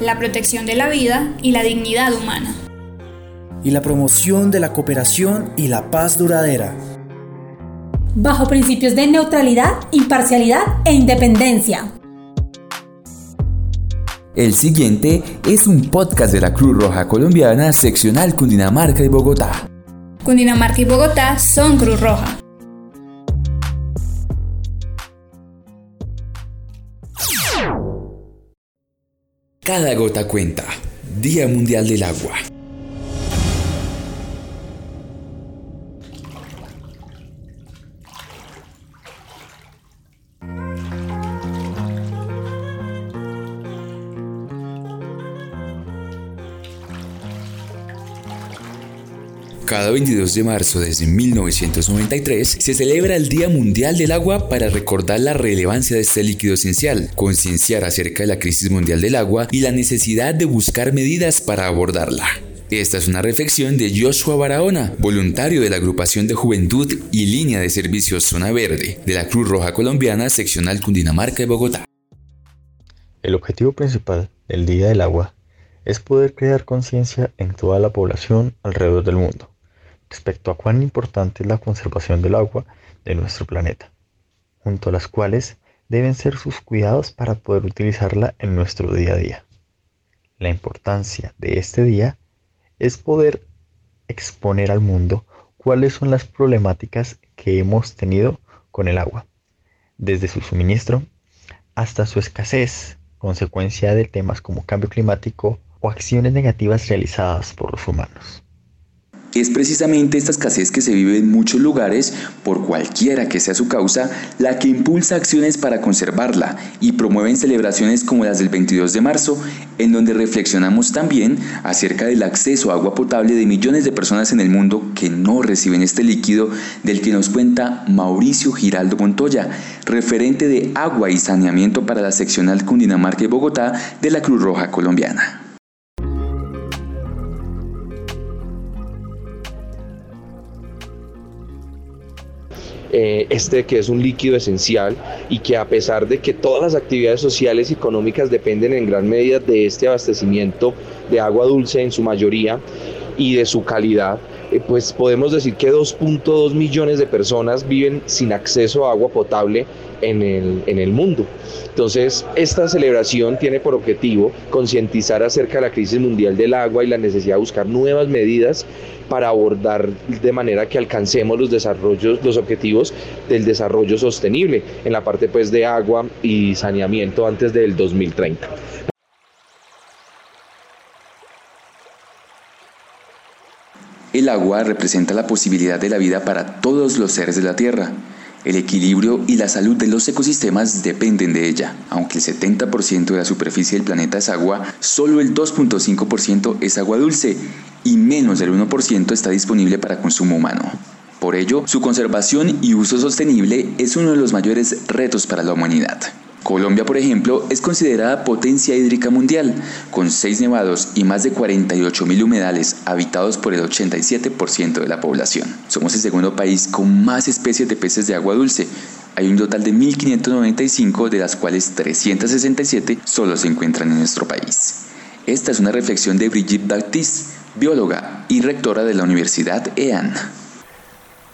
la protección de la vida y la dignidad humana. Y la promoción de la cooperación y la paz duradera. Bajo principios de neutralidad, imparcialidad e independencia. El siguiente es un podcast de la Cruz Roja Colombiana, seccional Cundinamarca y Bogotá. Cundinamarca y Bogotá son Cruz Roja. Cada gota cuenta. Día Mundial del Agua. Cada 22 de marzo desde 1993 se celebra el Día Mundial del Agua para recordar la relevancia de este líquido esencial, concienciar acerca de la crisis mundial del agua y la necesidad de buscar medidas para abordarla. Esta es una reflexión de Joshua Barahona, voluntario de la agrupación de juventud y línea de servicios Zona Verde de la Cruz Roja Colombiana, seccional Cundinamarca y Bogotá. El objetivo principal del Día del Agua es poder crear conciencia en toda la población alrededor del mundo respecto a cuán importante es la conservación del agua de nuestro planeta, junto a las cuales deben ser sus cuidados para poder utilizarla en nuestro día a día. La importancia de este día es poder exponer al mundo cuáles son las problemáticas que hemos tenido con el agua, desde su suministro hasta su escasez, consecuencia de temas como cambio climático o acciones negativas realizadas por los humanos. Es precisamente esta escasez que se vive en muchos lugares, por cualquiera que sea su causa, la que impulsa acciones para conservarla y promueven celebraciones como las del 22 de marzo, en donde reflexionamos también acerca del acceso a agua potable de millones de personas en el mundo que no reciben este líquido, del que nos cuenta Mauricio Giraldo Montoya, referente de agua y saneamiento para la seccional Cundinamarca y Bogotá de la Cruz Roja Colombiana. Eh, este que es un líquido esencial y que a pesar de que todas las actividades sociales y económicas dependen en gran medida de este abastecimiento de agua dulce en su mayoría y de su calidad, pues podemos decir que 2.2 millones de personas viven sin acceso a agua potable en el, en el mundo. Entonces, esta celebración tiene por objetivo concientizar acerca de la crisis mundial del agua y la necesidad de buscar nuevas medidas para abordar de manera que alcancemos los desarrollos, los objetivos del desarrollo sostenible en la parte pues de agua y saneamiento antes del 2030. El agua representa la posibilidad de la vida para todos los seres de la Tierra. El equilibrio y la salud de los ecosistemas dependen de ella. Aunque el 70% de la superficie del planeta es agua, solo el 2.5% es agua dulce y menos del 1% está disponible para consumo humano. Por ello, su conservación y uso sostenible es uno de los mayores retos para la humanidad. Colombia, por ejemplo, es considerada potencia hídrica mundial, con seis nevados y más de 48 mil humedales habitados por el 87% de la población. Somos el segundo país con más especies de peces de agua dulce. Hay un total de 1.595, de las cuales 367 solo se encuentran en nuestro país. Esta es una reflexión de Brigitte Baptiste, bióloga y rectora de la Universidad EAN.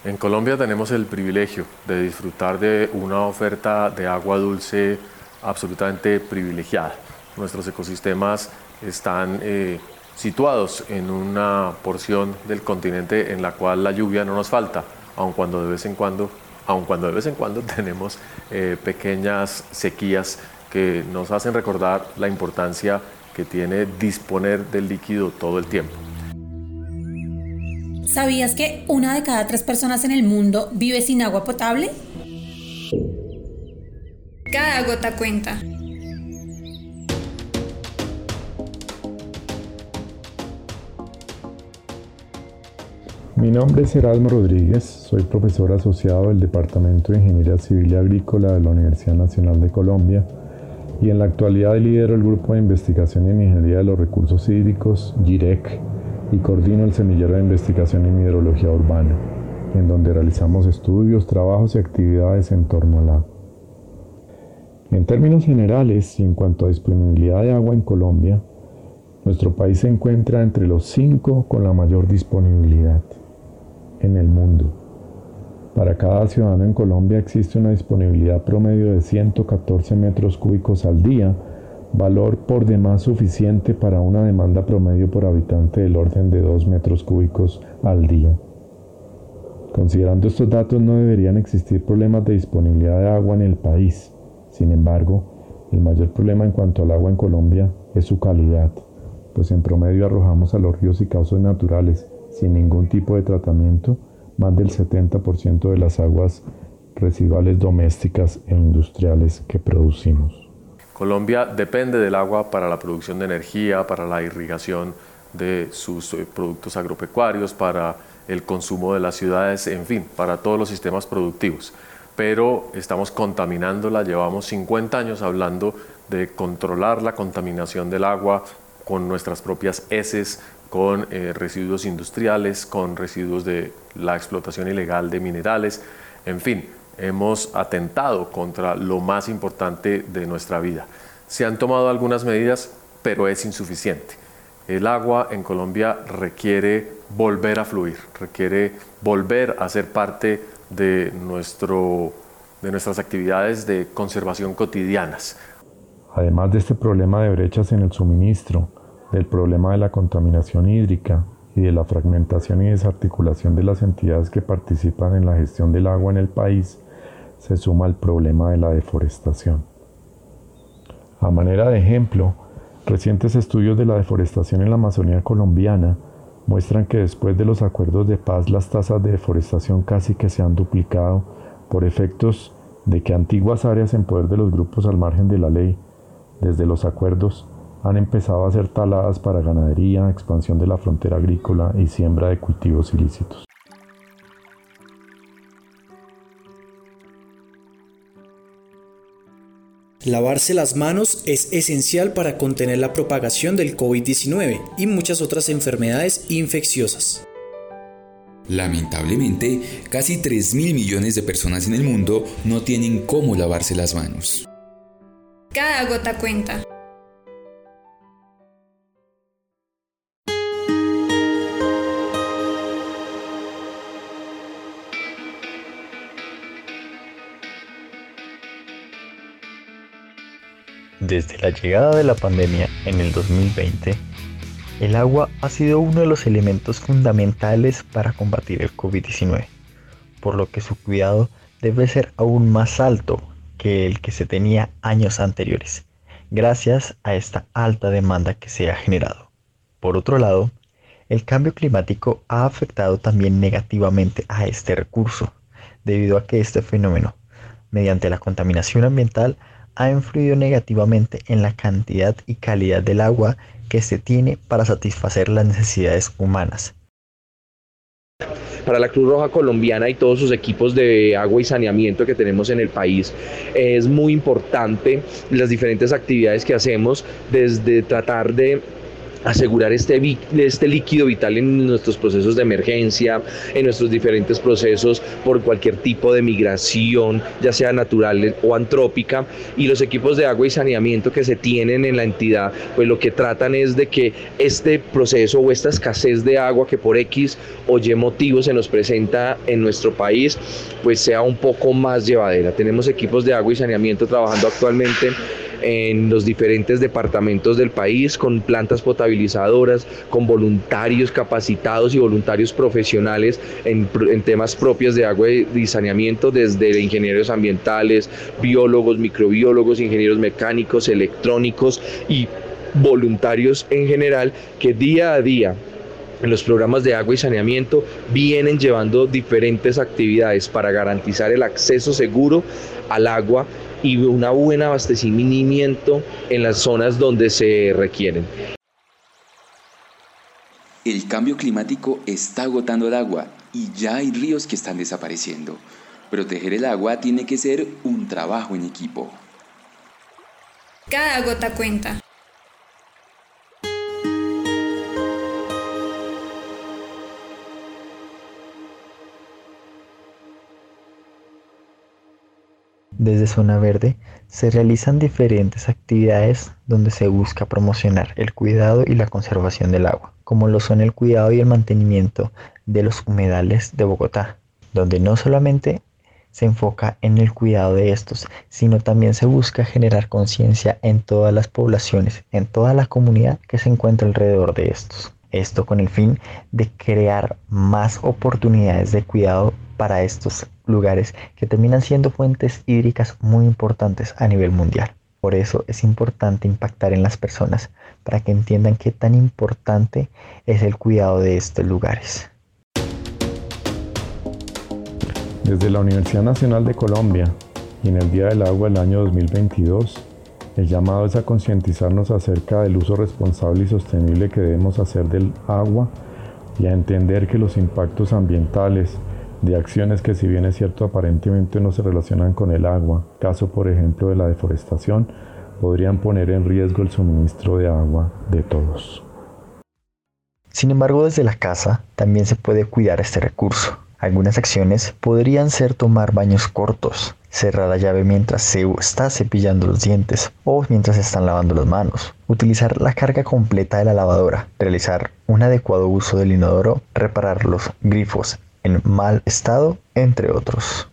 En Colombia tenemos el privilegio de disfrutar de una oferta de agua dulce absolutamente privilegiada. Nuestros ecosistemas están eh, situados en una porción del continente en la cual la lluvia no nos falta, aun cuando de vez en cuando, aun cuando de vez en cuando tenemos eh, pequeñas sequías que nos hacen recordar la importancia que tiene disponer del líquido todo el tiempo. ¿Sabías que una de cada tres personas en el mundo vive sin agua potable? Cada gota cuenta. Mi nombre es Erasmo Rodríguez, soy profesor asociado del Departamento de Ingeniería Civil y Agrícola de la Universidad Nacional de Colombia y en la actualidad lidero el Grupo de Investigación en Ingeniería de los Recursos Hídricos, GIREC, y coordino el semillero de investigación en hidrología urbana, en donde realizamos estudios, trabajos y actividades en torno al agua. En términos generales, en cuanto a disponibilidad de agua en Colombia, Nuestro país se encuentra entre los cinco con la mayor disponibilidad en el mundo. Para cada ciudadano en Colombia existe una disponibilidad promedio de 114 metros cúbicos al día, valor por demás suficiente para una demanda promedio por habitante del orden de 2 metros cúbicos al día. Considerando estos datos no deberían existir problemas de disponibilidad de agua en el país. Sin embargo, el mayor problema en cuanto al agua en Colombia es su calidad, pues en promedio arrojamos a los ríos y cauces naturales, sin ningún tipo de tratamiento, más del 70% de las aguas residuales domésticas e industriales que producimos. Colombia depende del agua para la producción de energía, para la irrigación de sus eh, productos agropecuarios, para el consumo de las ciudades, en fin, para todos los sistemas productivos. Pero estamos contaminándola, llevamos 50 años hablando de controlar la contaminación del agua con nuestras propias heces, con eh, residuos industriales, con residuos de la explotación ilegal de minerales, en fin, hemos atentado contra lo más importante de nuestra vida. Se han tomado algunas medidas, pero es insuficiente. El agua en Colombia requiere volver a fluir, requiere volver a ser parte de, nuestro, de nuestras actividades de conservación cotidianas. Además de este problema de brechas en el suministro, del problema de la contaminación hídrica y de la fragmentación y desarticulación de las entidades que participan en la gestión del agua en el país, se suma el problema de la deforestación. A manera de ejemplo, recientes estudios de la deforestación en la Amazonía colombiana muestran que después de los acuerdos de paz las tasas de deforestación casi que se han duplicado por efectos de que antiguas áreas en poder de los grupos al margen de la ley, desde los acuerdos, han empezado a ser taladas para ganadería, expansión de la frontera agrícola y siembra de cultivos ilícitos. Lavarse las manos es esencial para contener la propagación del COVID-19 y muchas otras enfermedades infecciosas. Lamentablemente, casi 3 mil millones de personas en el mundo no tienen cómo lavarse las manos. Cada gota cuenta. Desde la llegada de la pandemia en el 2020, el agua ha sido uno de los elementos fundamentales para combatir el COVID-19, por lo que su cuidado debe ser aún más alto que el que se tenía años anteriores, gracias a esta alta demanda que se ha generado. Por otro lado, el cambio climático ha afectado también negativamente a este recurso, debido a que este fenómeno, mediante la contaminación ambiental, ha influido negativamente en la cantidad y calidad del agua que se tiene para satisfacer las necesidades humanas. Para la Cruz Roja Colombiana y todos sus equipos de agua y saneamiento que tenemos en el país, es muy importante las diferentes actividades que hacemos desde tratar de asegurar este, este líquido vital en nuestros procesos de emergencia, en nuestros diferentes procesos por cualquier tipo de migración, ya sea natural o antrópica, y los equipos de agua y saneamiento que se tienen en la entidad, pues lo que tratan es de que este proceso o esta escasez de agua que por X o Y motivo se nos presenta en nuestro país, pues sea un poco más llevadera. Tenemos equipos de agua y saneamiento trabajando actualmente en los diferentes departamentos del país con plantas potabilizadoras, con voluntarios capacitados y voluntarios profesionales en, temas propios de agua y saneamiento, desde ingenieros ambientales, biólogos, microbiólogos, ingenieros mecánicos, electrónicos y voluntarios en general que día a día en los programas de agua y saneamiento vienen llevando diferentes actividades para garantizar el acceso seguro al agua y un buen abastecimiento en las zonas donde se requieren. El cambio climático está agotando el agua y ya hay ríos que están desapareciendo. Proteger el agua tiene que ser un trabajo en equipo. Cada gota cuenta. Desde Zona Verde se realizan diferentes actividades donde se busca promocionar el cuidado y la conservación del agua, como lo son el cuidado y el mantenimiento de los humedales de Bogotá, donde no solamente se enfoca en el cuidado de estos, sino también se busca generar conciencia en todas las poblaciones, en toda la comunidad que se encuentra alrededor de estos. Esto con el fin de crear más oportunidades de cuidado para estos lugares que terminan siendo fuentes hídricas muy importantes a nivel mundial. Por eso es importante impactar en las personas para que entiendan qué tan importante es el cuidado de estos lugares. Desde la Universidad Nacional de Colombia y en el Día del Agua del año 2022, el llamado es a concientizarnos acerca del uso responsable y sostenible que debemos hacer del agua y a entender que los impactos ambientales de acciones que si bien es cierto aparentemente no se relacionan con el agua, caso por ejemplo de la deforestación, podrían poner en riesgo el suministro de agua de todos. Sin embargo, desde la casa también se puede cuidar este recurso. Algunas acciones podrían ser tomar baños cortos, cerrar la llave mientras se está cepillando los dientes o mientras se están lavando las manos, utilizar la carga completa de la lavadora, realizar un adecuado uso del inodoro, reparar los grifos en mal estado, entre otros.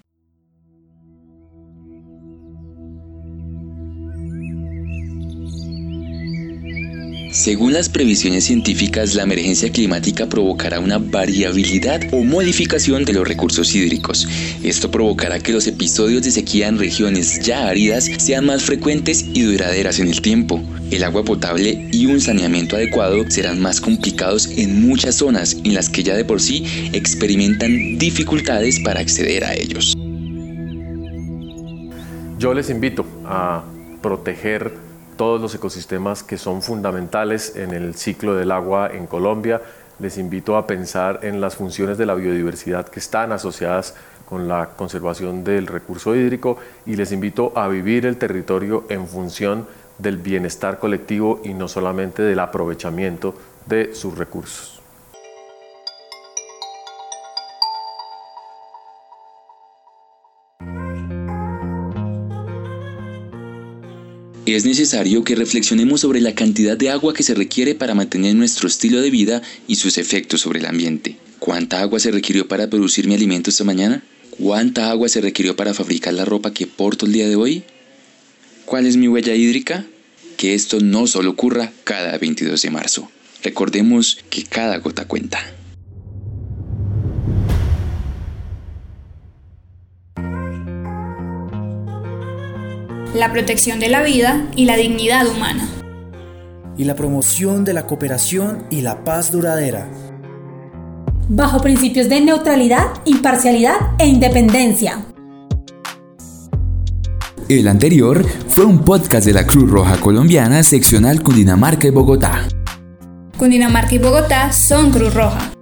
Según las previsiones científicas, la emergencia climática provocará una variabilidad o modificación de los recursos hídricos. Esto provocará que los episodios de sequía en regiones ya áridas sean más frecuentes y duraderas en el tiempo. El agua potable y un saneamiento adecuado serán más complicados en muchas zonas en las que ya de por sí experimentan dificultades para acceder a ellos. Yo les invito a proteger todos los ecosistemas que son fundamentales en el ciclo del agua en Colombia. Les invito a pensar en las funciones de la biodiversidad que están asociadas con la conservación del recurso hídrico y les invito a vivir el territorio en función del bienestar colectivo y no solamente del aprovechamiento de sus recursos. Es necesario que reflexionemos sobre la cantidad de agua que se requiere para mantener nuestro estilo de vida y sus efectos sobre el ambiente. ¿Cuánta agua se requirió para producir mi alimento esta mañana? ¿Cuánta agua se requirió para fabricar la ropa que porto el día de hoy? ¿Cuál es mi huella hídrica? Que esto no solo ocurra cada 22 de marzo. Recordemos que cada gota cuenta. La protección de la vida y la dignidad humana. Y la promoción de la cooperación y la paz duradera. Bajo principios de neutralidad, imparcialidad e independencia. El anterior fue un podcast de la Cruz Roja Colombiana seccional Cundinamarca y Bogotá. Cundinamarca y Bogotá son Cruz Roja.